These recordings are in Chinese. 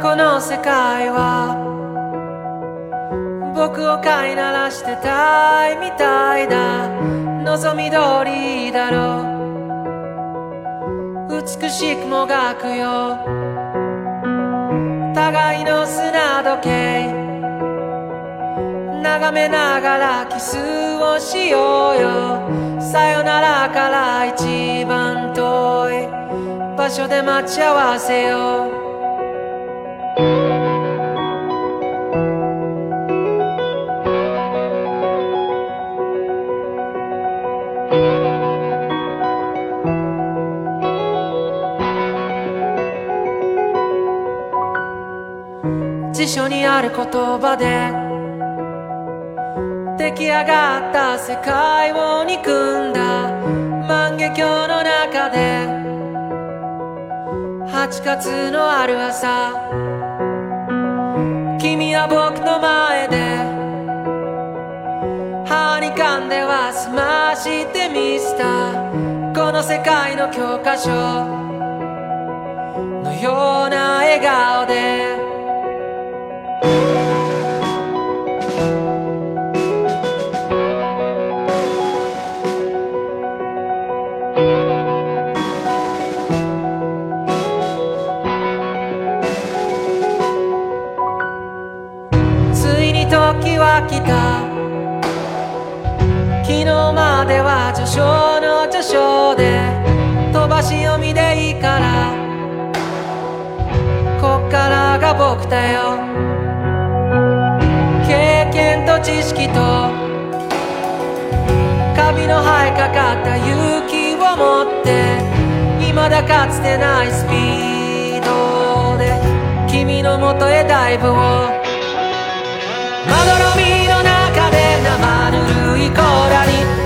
この世界は僕を飼いならしてたいみたいな望み通りだろう美しくもがくよ互いの砂時計眺めながらキスをしようよさよならから一番遠い場所で待ち合わせようる言葉で出来上がった世界を憎んだ万華鏡の中で8月のある朝君は僕の前で歯に噛んでは済ましてみせたこの世界の教科書のような笑顔では来た昨日までは序章の序章で飛ばし読みでいいからこっからが僕だよ経験と知識とカビの生えかかった勇気を持って未だかつてないスピードで君のもとへダイブをまどろみの中で生ぬるいコラリ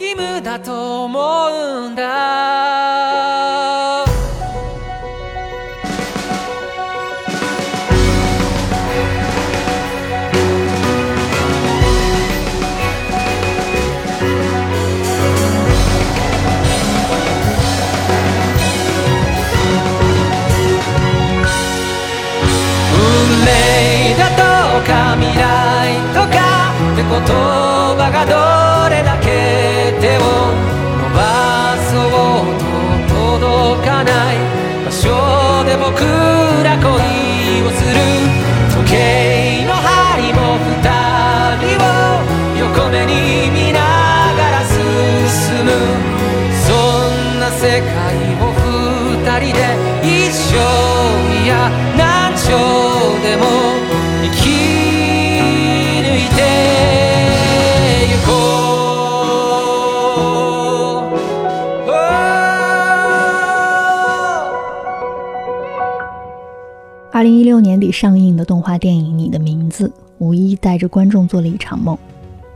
義務だと思うんだ運命だとか未来二零一六年底上映的动画电影《你的名字》，无疑带着观众做了一场梦，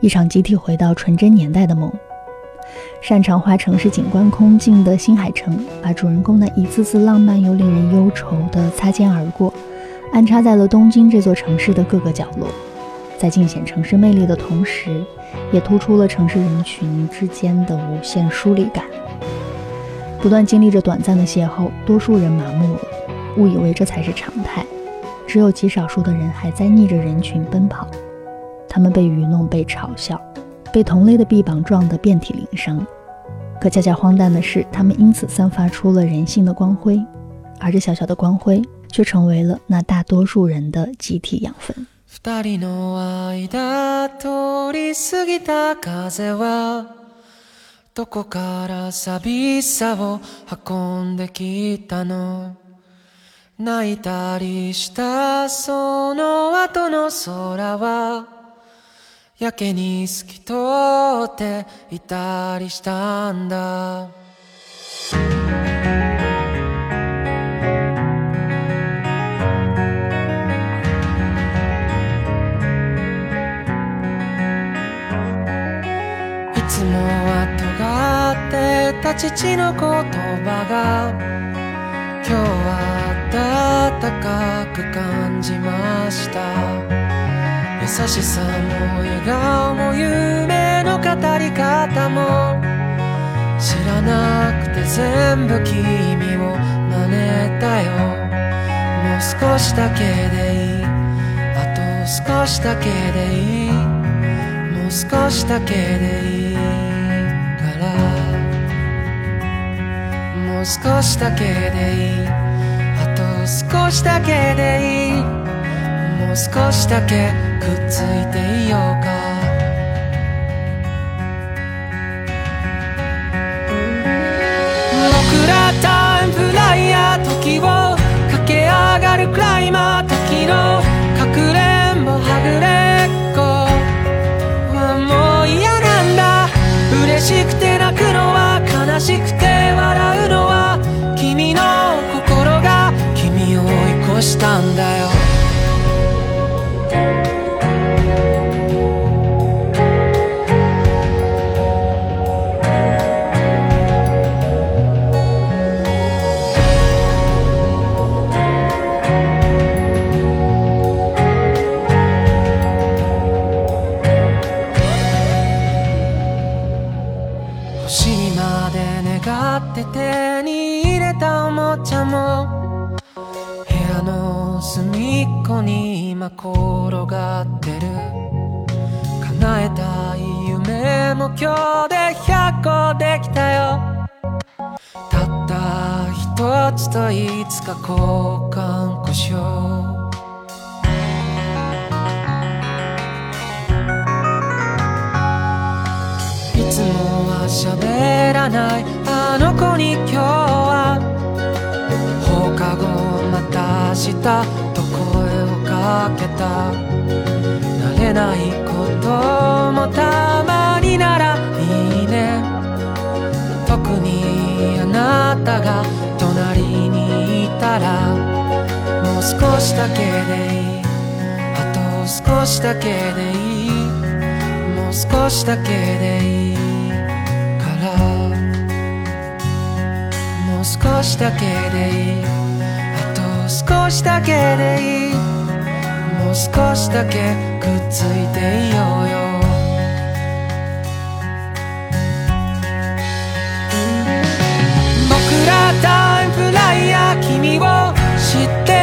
一场集体回到纯真年代的梦。擅长画城市景观空镜的新海诚，把主人公的一次次浪漫又令人忧愁的擦肩而过，安插在了东京这座城市的各个角落，在尽显城市魅力的同时，也突出了城市人群之间的无限疏离感。不断经历着短暂的邂逅，多数人麻木了，误以为这才是常态。只有极少数的人还在逆着人群奔跑，他们被愚弄，被嘲笑。被同类的臂膀撞得遍体鳞伤，可恰恰荒诞的是，他们因此散发出了人性的光辉，而这小小的光辉却成为了那大多数人的集体养分。やけに透き通っていたりしたんだいつもは尖ってた父の言葉が今日は暖かく感じました優しさも笑顔も夢の語り方も知らなくて全部君を真似たよもう少しだけでいいあと少しだけでいいもう少しだけでいいからもう少しだけでいいあと少しだけでいいもう少しだけっついていようか」「僕らタンムライヤー時を駆け上がるクライマー時のかくれんぼはぐれっこ」「もう嫌なんだ嬉しくて泣くのは悲しくて笑うのは」君の心が君を追い越したんだよ今日で100個できたよたった一つといつか交換故障いつもは喋らないあの子に今日は放課後また明日と声をかけた慣れないこともたまにならいいね特にあなたが隣にいたらもう少しだけでいいあと少しだけでいいもう少しだけでいいからもう少しだけでいいあと少しだけでいいもう少しだけくっついていようよ te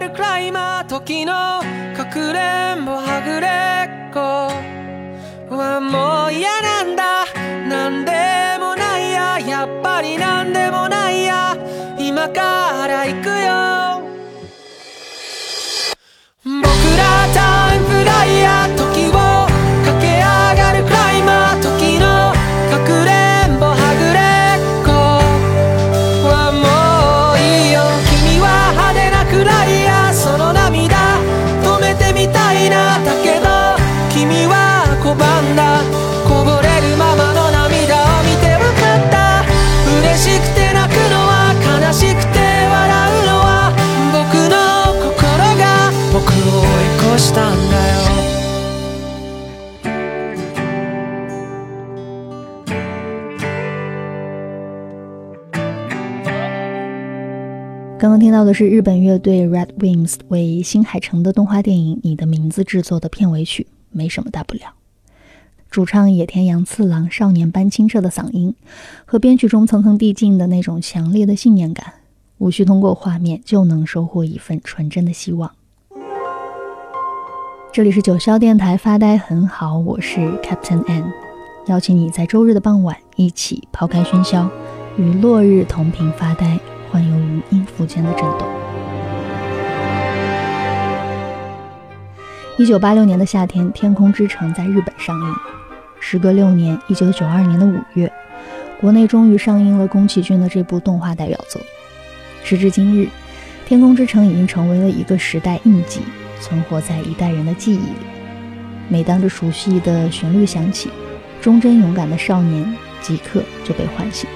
ルクライマー時のかくれんぼはぐれっこはもう嫌なんだなんでもないややっぱりなんでもないや今から行くよ僕らタイムフライヤー刚刚听到的是日本乐队 Red Wings 为新海诚的动画电影《你的名字》制作的片尾曲，没什么大不了。主唱野田洋次郎少年般清澈的嗓音，和编曲中层层递进的那种强烈的信念感，无需通过画面就能收获一份纯真的希望。这里是九霄电台发呆，很好，我是 Captain N，邀请你在周日的傍晚一起抛开喧嚣，与落日同频发呆。幻游于音符间的震动。一九八六年的夏天，《天空之城》在日本上映。时隔六年，一九九二年的五月，国内终于上映了宫崎骏的这部动画代表作。时至今日，《天空之城》已经成为了一个时代印记，存活在一代人的记忆里。每当这熟悉的旋律响起，忠贞勇敢的少年即刻就被唤醒。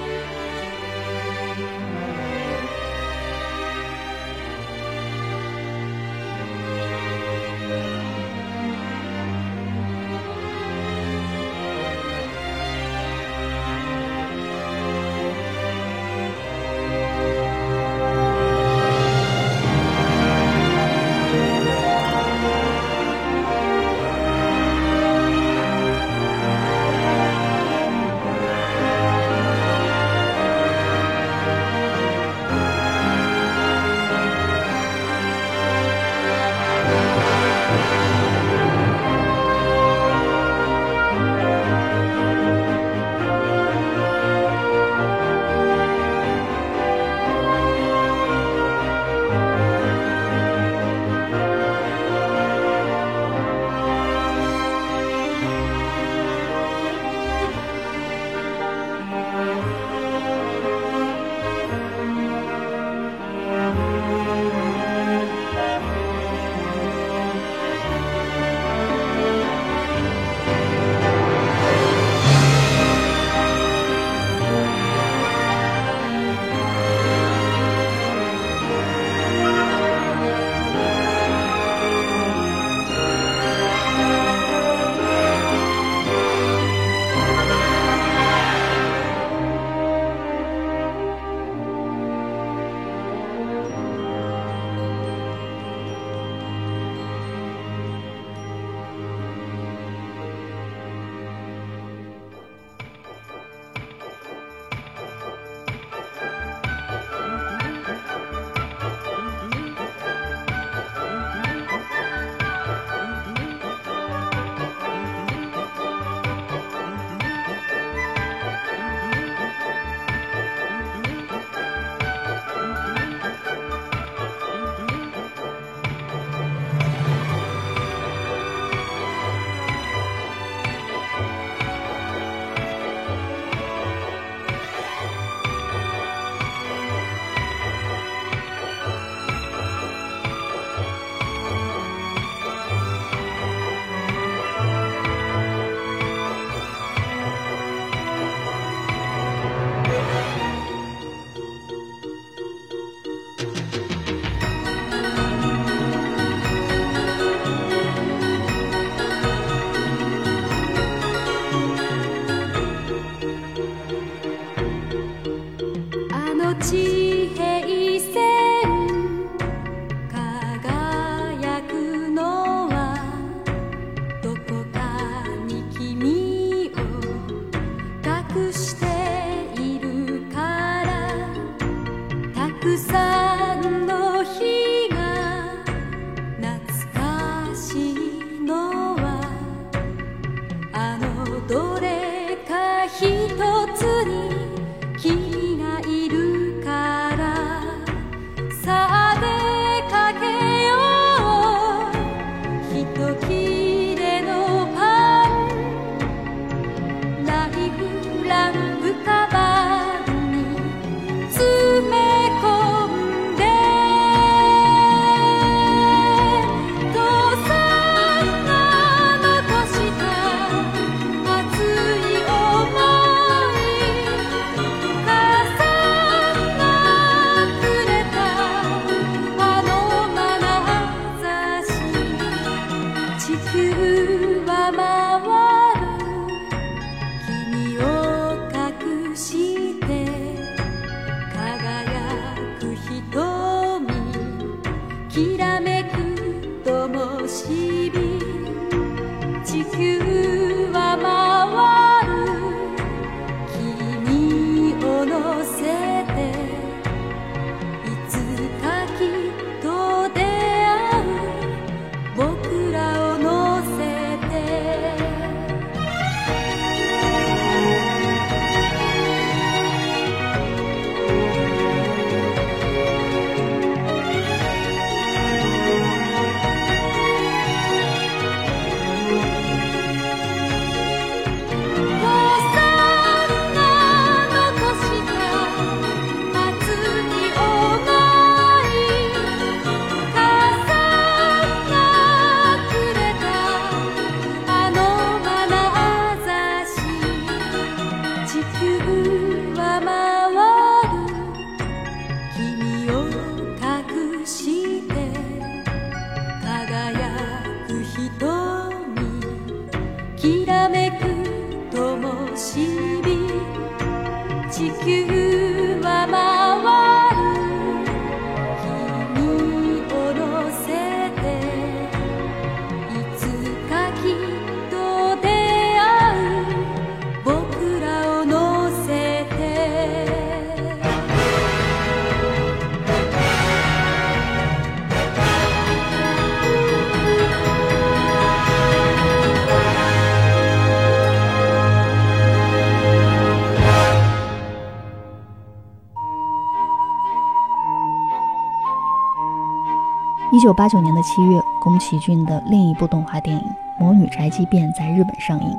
きらめくともしび一九八九年的七月，宫崎骏的另一部动画电影《魔女宅急便》在日本上映。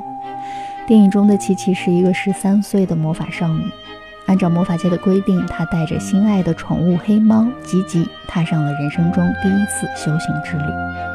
电影中的琪琪是一个十三岁的魔法少女，按照魔法界的规定，她带着心爱的宠物黑猫吉吉，踏上了人生中第一次修行之旅。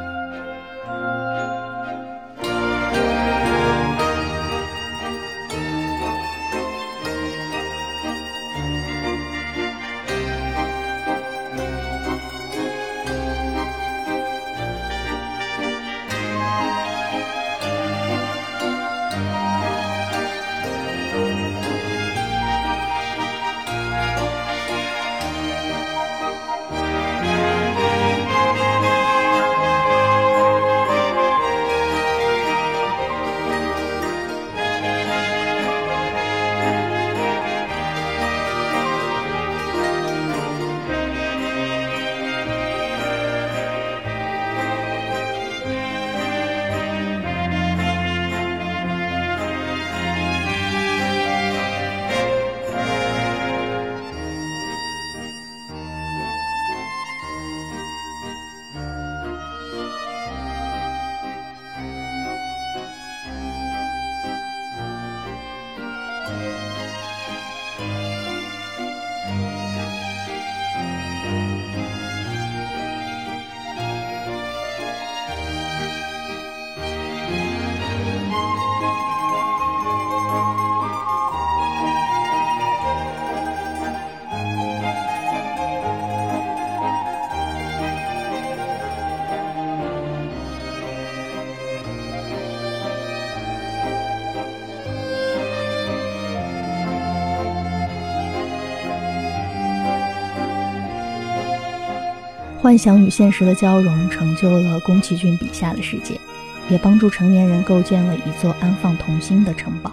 幻想与现实的交融，成就了宫崎骏笔下的世界，也帮助成年人构建了一座安放童心的城堡。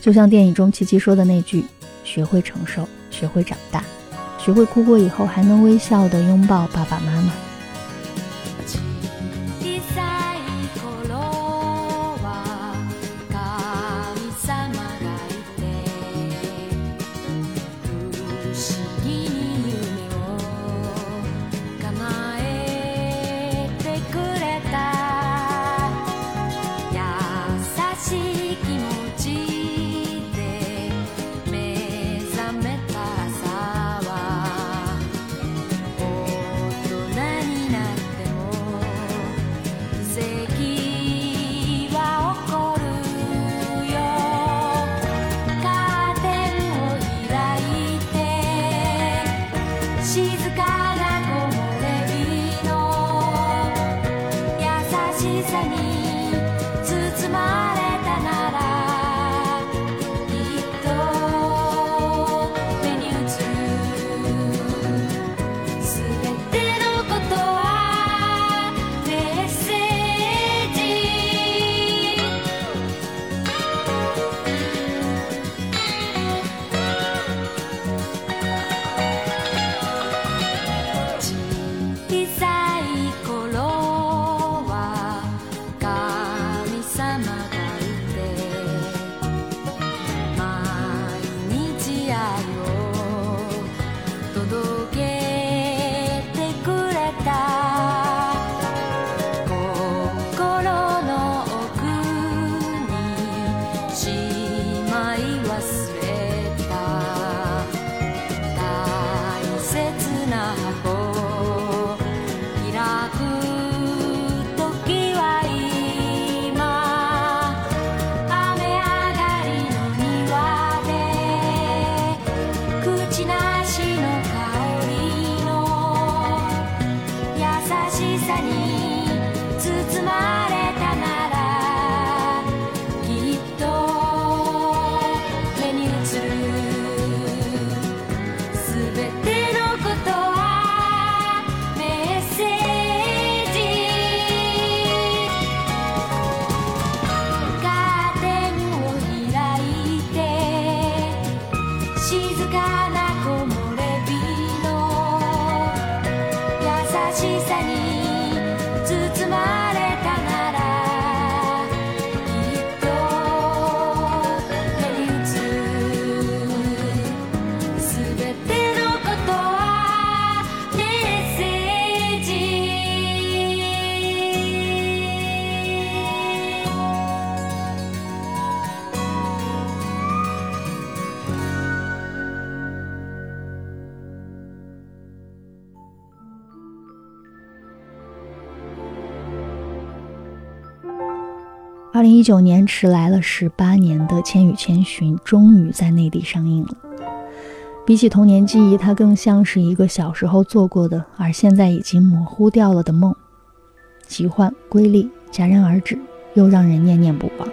就像电影中琪琪说的那句：“学会承受，学会长大，学会哭过以后还能微笑的拥抱爸爸妈妈。”に包まれ零一九年，迟来了十八年的《千与千寻》终于在内地上映了。比起童年记忆，它更像是一个小时候做过的，而现在已经模糊掉了的梦，奇幻瑰丽，戛然而止，又让人念念不忘。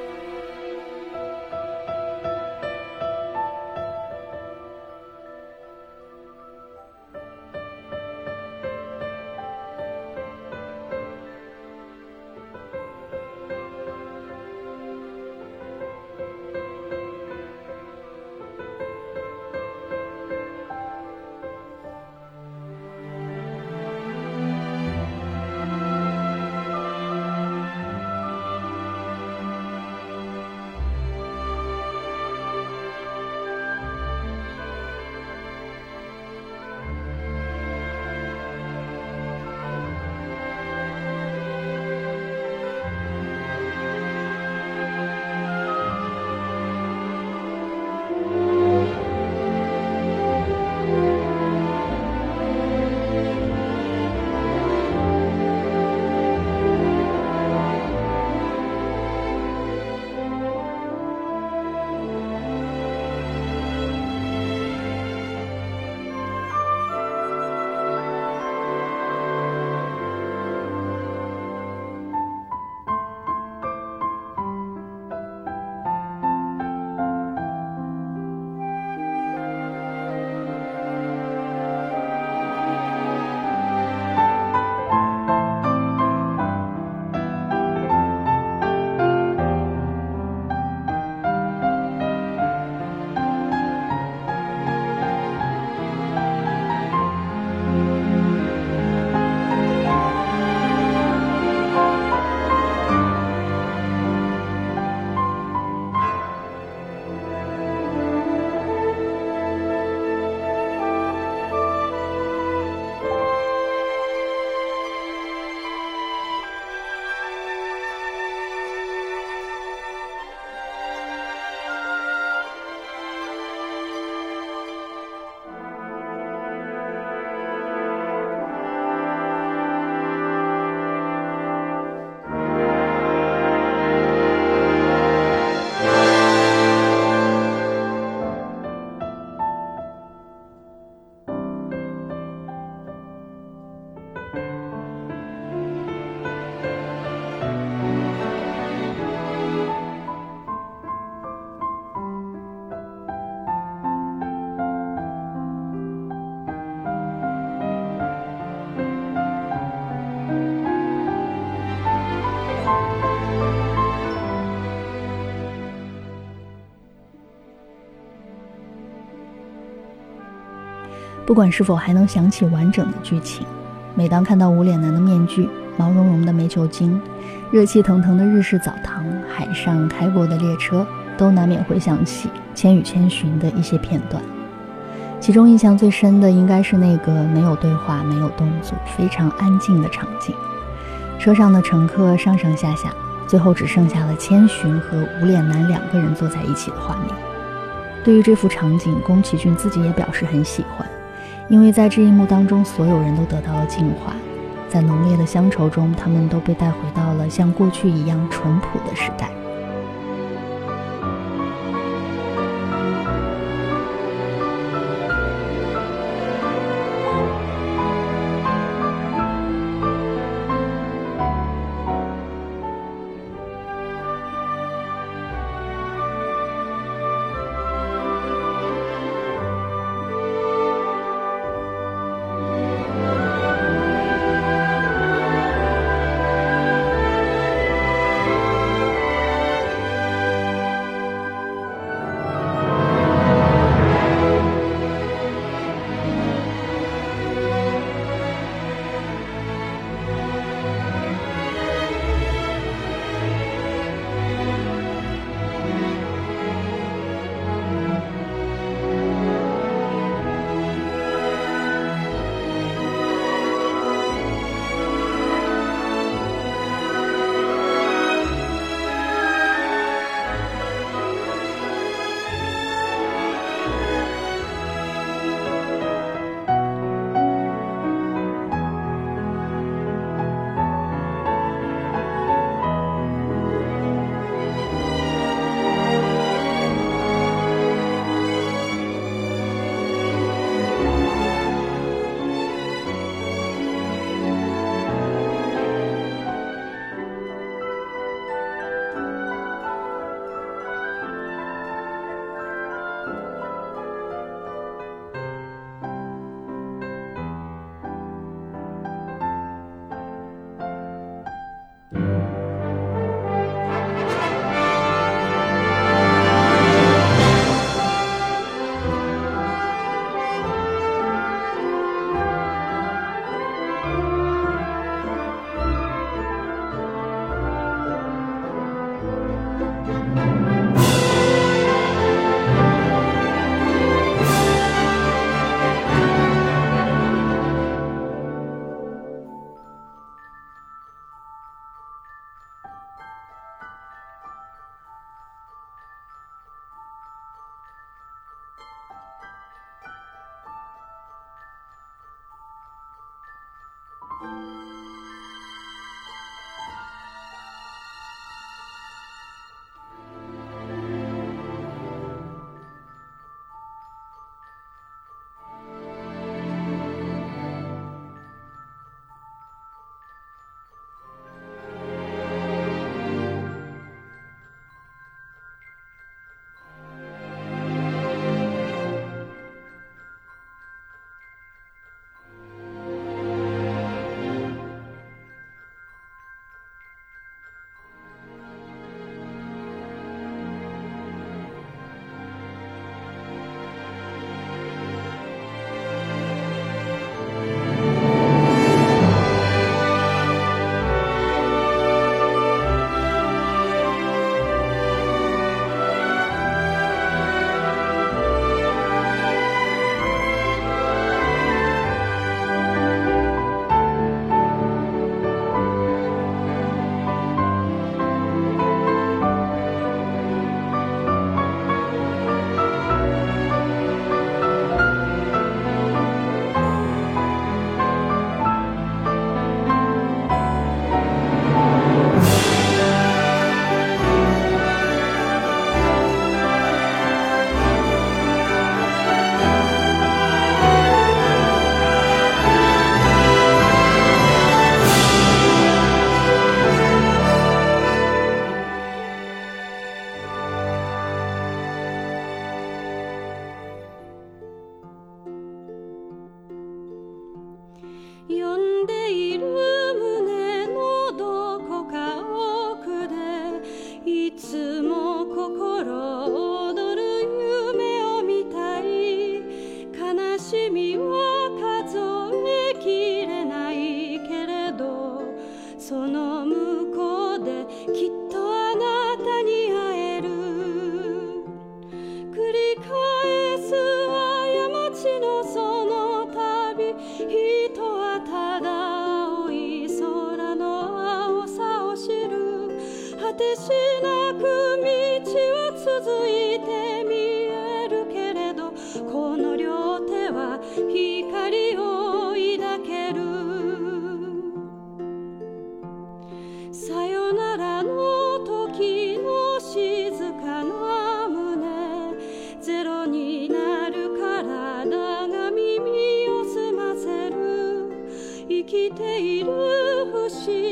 不管是否还能想起完整的剧情，每当看到无脸男的面具、毛茸茸的煤球精、热气腾腾的日式澡堂、海上开过的列车，都难免回想起《千与千寻》的一些片段。其中印象最深的应该是那个没有对话、没有动作、非常安静的场景。车上的乘客上上下下，最后只剩下了千寻和无脸男两个人坐在一起的画面。对于这幅场景，宫崎骏自己也表示很喜欢。因为在这一幕当中，所有人都得到了净化，在浓烈的乡愁中，他们都被带回到了像过去一样淳朴的时代。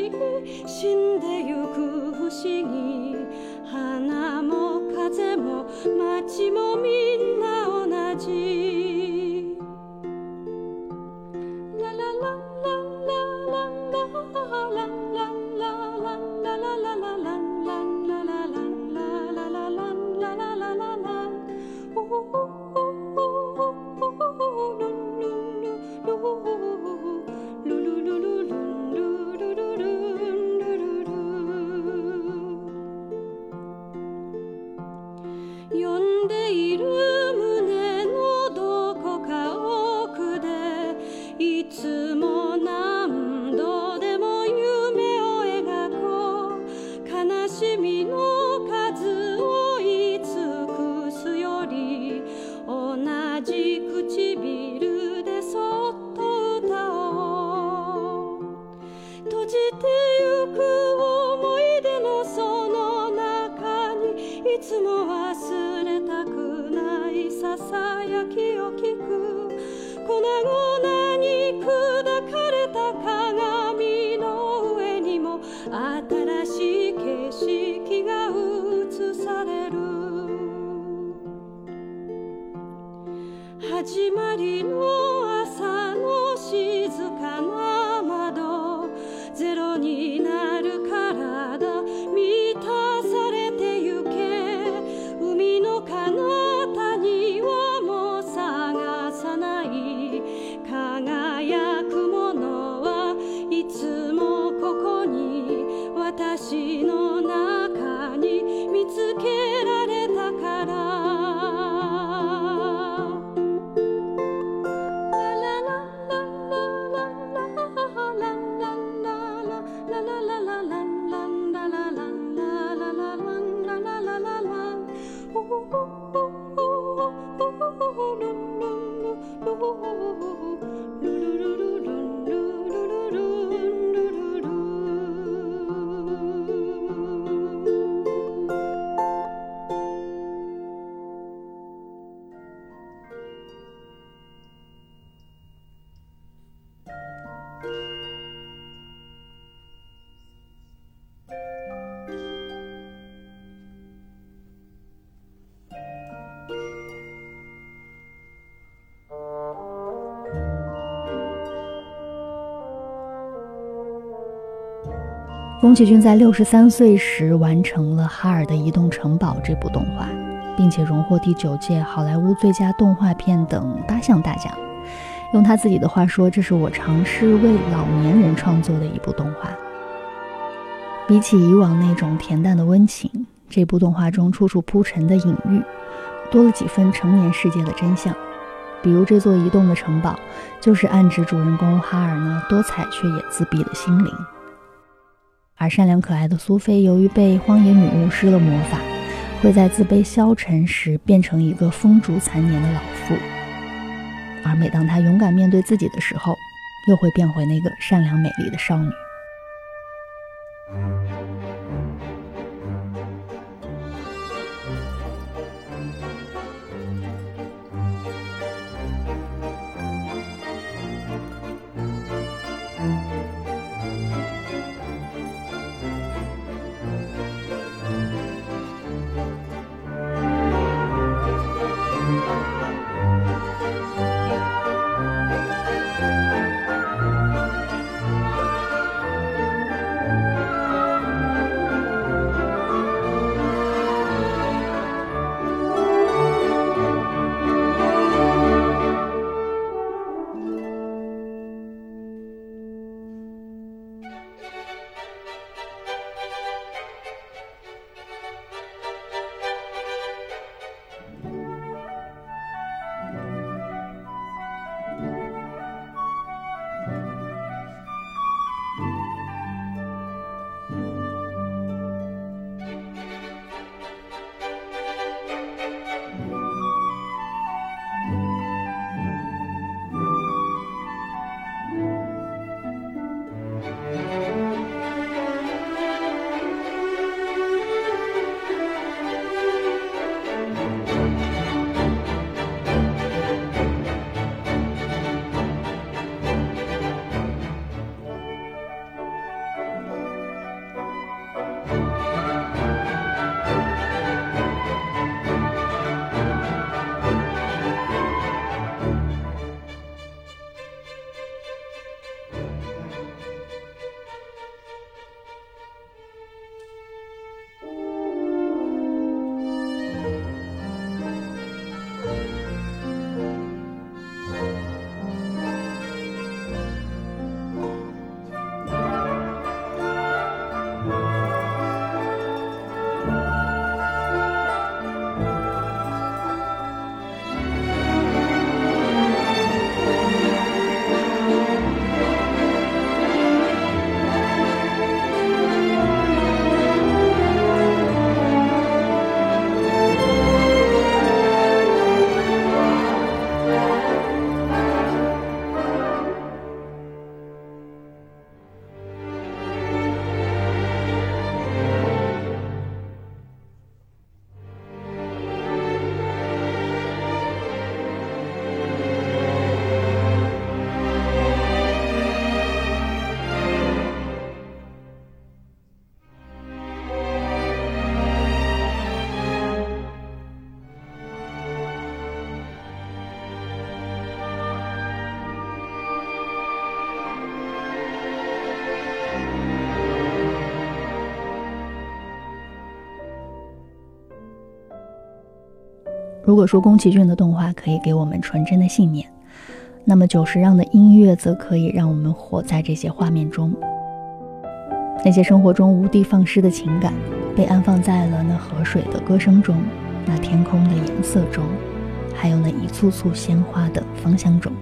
「し死んでゆくしぎ」「は花も風も街もみんな同じ la la la 宫崎骏在六十三岁时完成了《哈尔的移动城堡》这部动画，并且荣获第九届好莱坞最佳动画片等八项大奖。用他自己的话说：“这是我尝试为老年人创作的一部动画。”比起以往那种恬淡的温情，这部动画中处处铺陈的隐喻，多了几分成年世界的真相。比如，这座移动的城堡，就是暗指主人公哈尔呢多彩却也自闭的心灵。而善良可爱的苏菲，由于被荒野女巫施了魔法，会在自卑消沉时变成一个风烛残年的老妇；而每当她勇敢面对自己的时候，又会变回那个善良美丽的少女。如果说宫崎骏的动画可以给我们纯真的信念，那么久石让的音乐则可以让我们活在这些画面中。那些生活中无地放矢的情感，被安放在了那河水的歌声中，那天空的颜色中，还有那一簇簇鲜花的芳香中。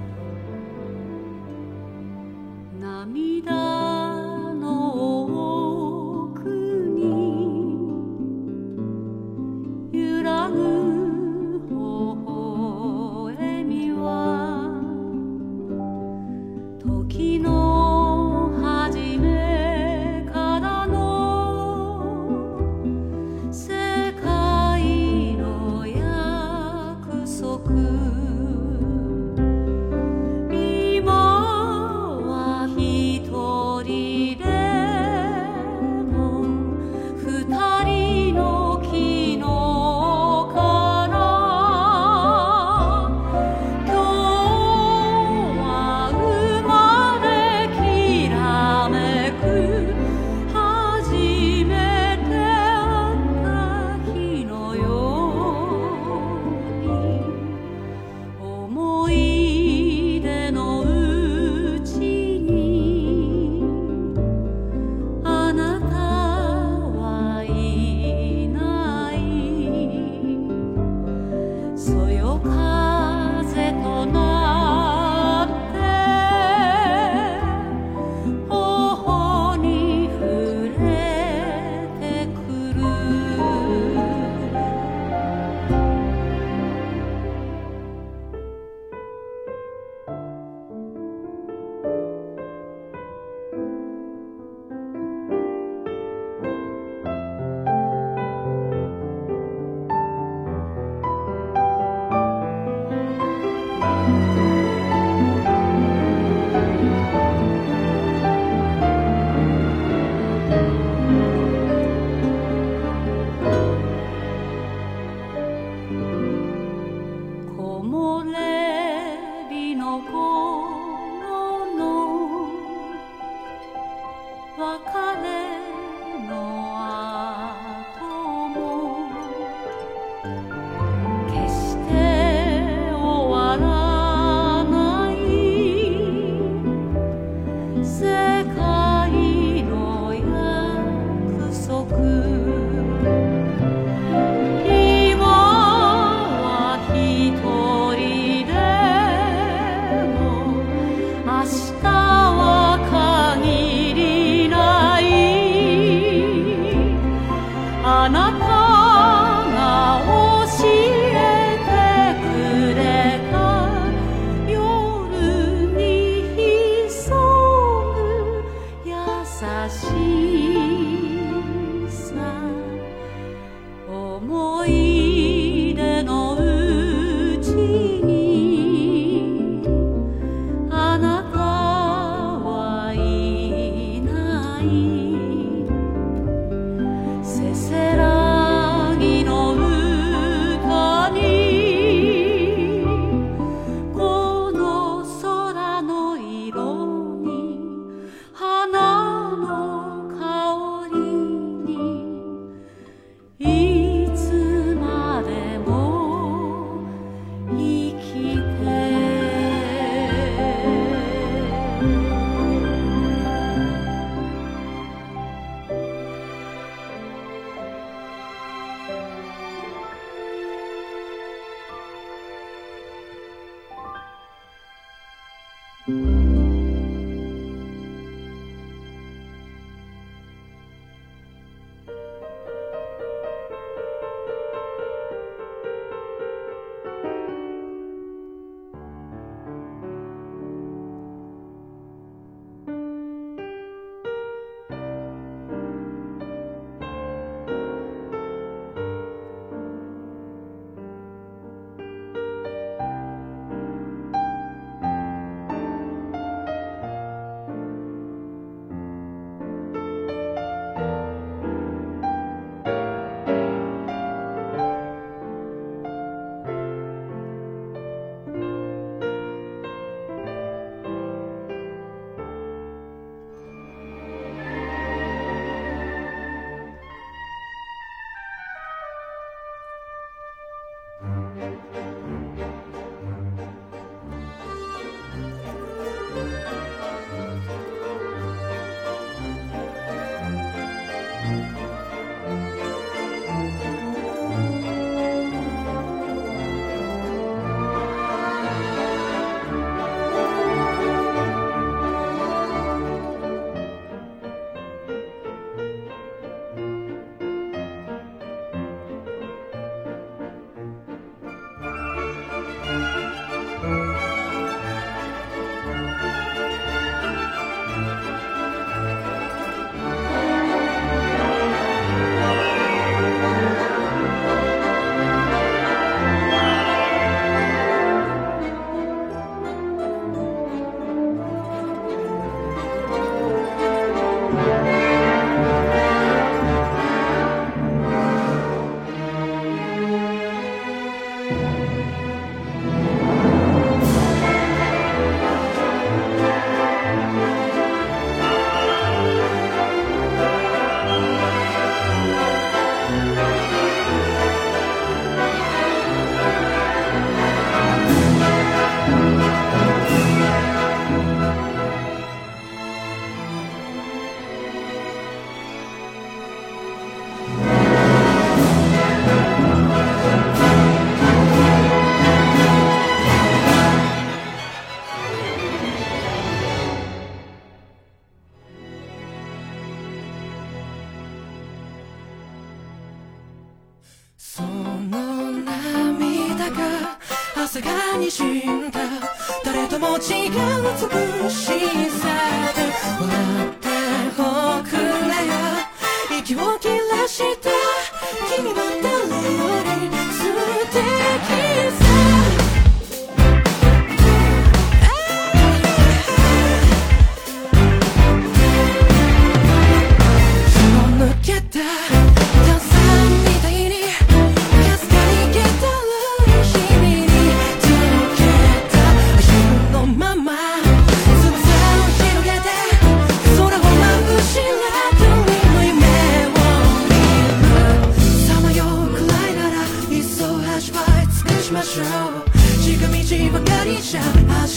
se será.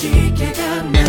しけがね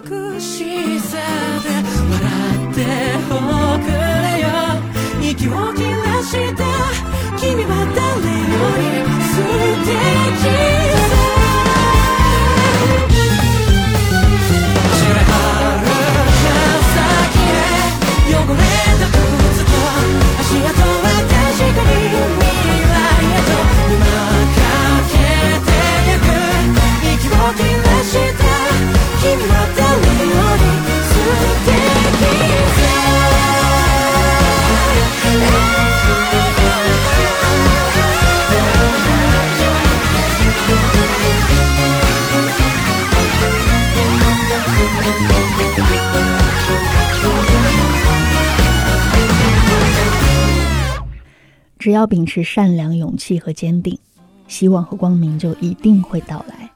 美しさ要秉持善良、勇气和坚定，希望和光明就一定会到来。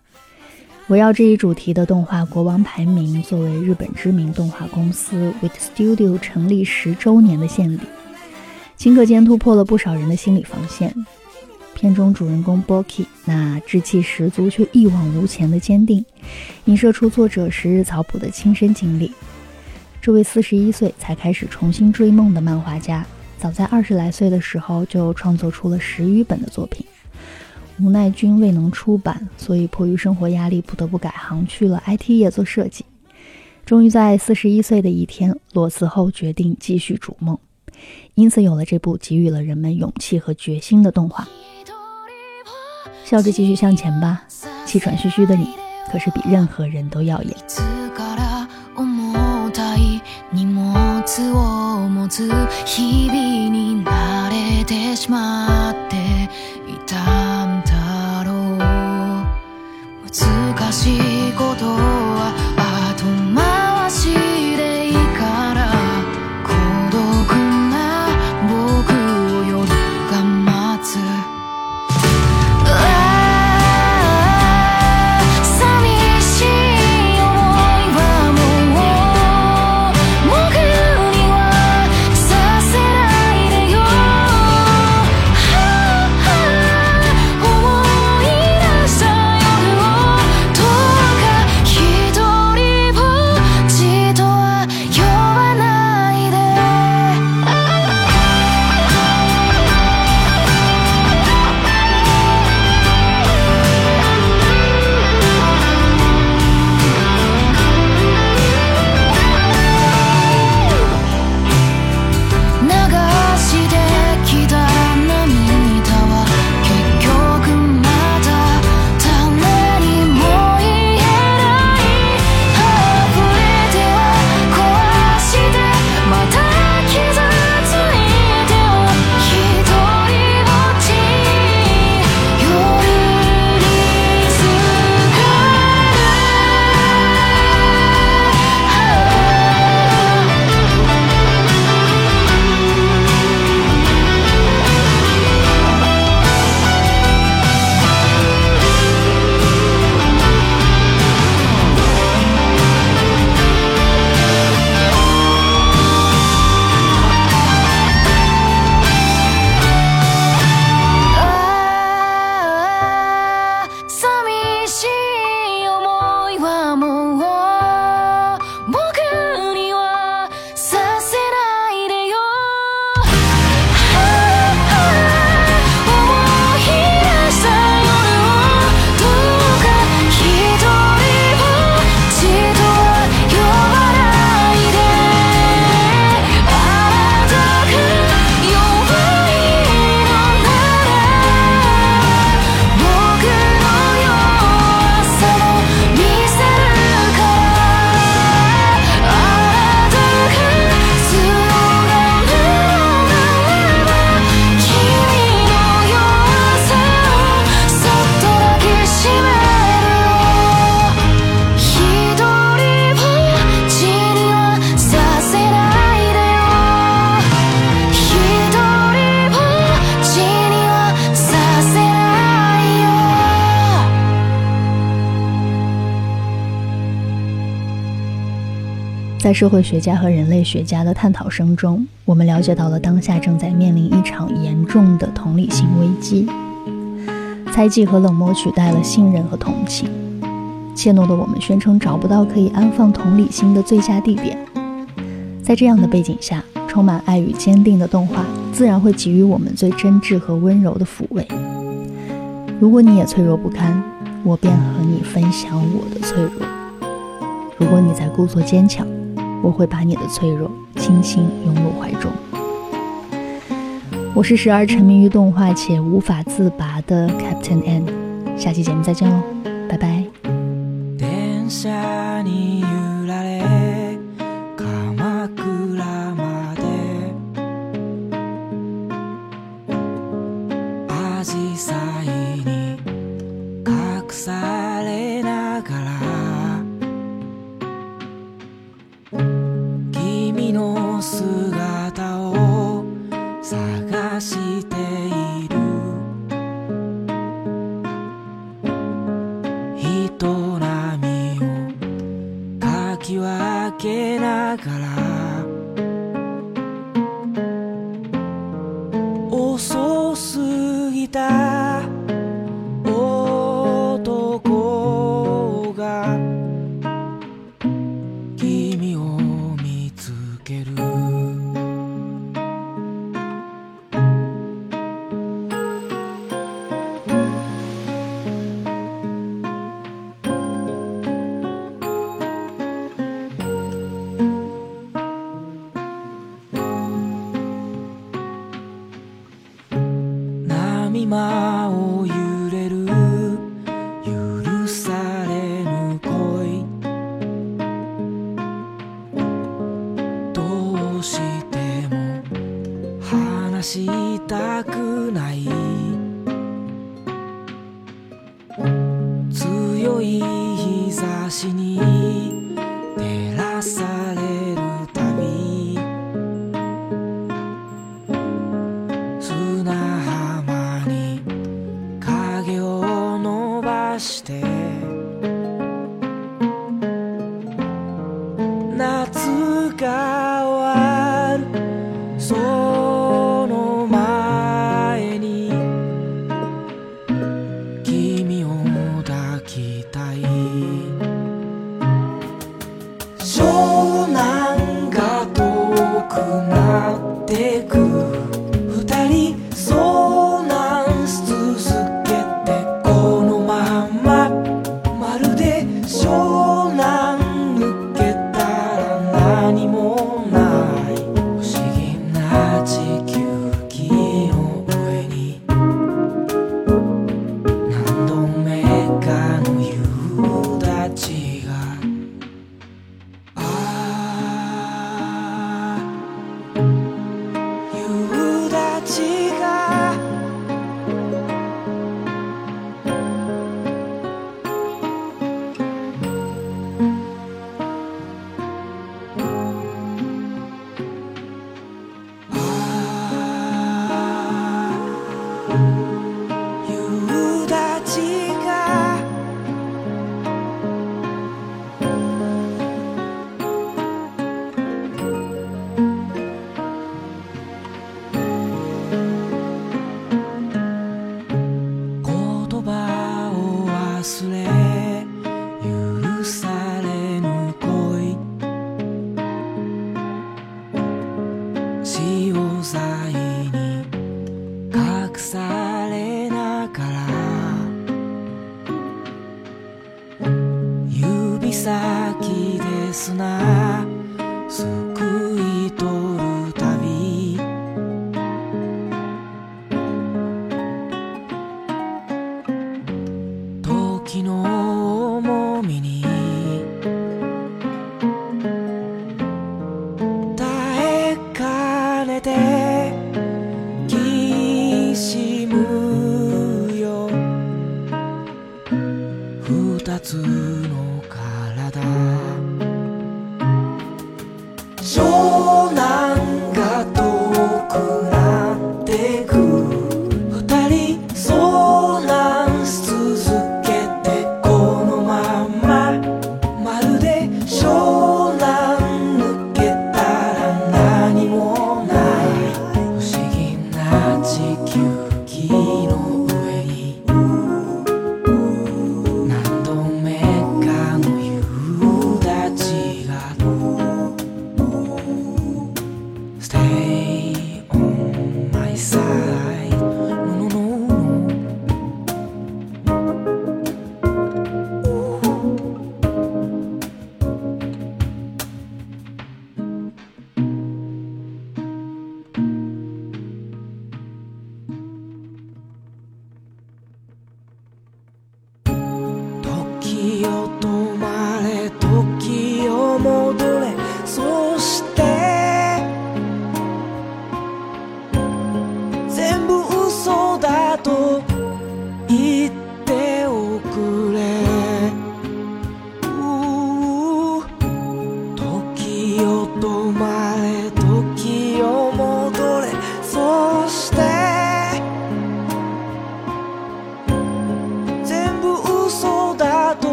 围绕这一主题的动画《国王排名》，作为日本知名动画公司 WIT Studio 成立十周年的献礼，顷刻间突破了不少人的心理防线。片中主人公 b o k i 那志气十足却一往无前的坚定，映射出作者十日草浦的亲身经历。这位四十一岁才开始重新追梦的漫画家。早在二十来岁的时候，就创作出了十余本的作品，无奈均未能出版，所以迫于生活压力，不得不改行去了 IT 业做设计。终于在四十一岁的一天，裸辞后决定继续逐梦，因此有了这部给予了人们勇气和决心的动画。笑着继续向前吧，气喘吁吁的你，可是比任何人都耀眼。社会学家和人类学家的探讨声中，我们了解到了当下正在面临一场严重的同理心危机，猜忌和冷漠取代了信任和同情，怯懦的我们宣称找不到可以安放同理心的最佳地点。在这样的背景下，充满爱与坚定的动画自然会给予我们最真挚和温柔的抚慰。如果你也脆弱不堪，我便和你分享我的脆弱；如果你在故作坚强，我会把你的脆弱轻轻拥入怀中。我是时而沉迷于动画且无法自拔的 Captain N，下期节目再见喽，拜拜。の姿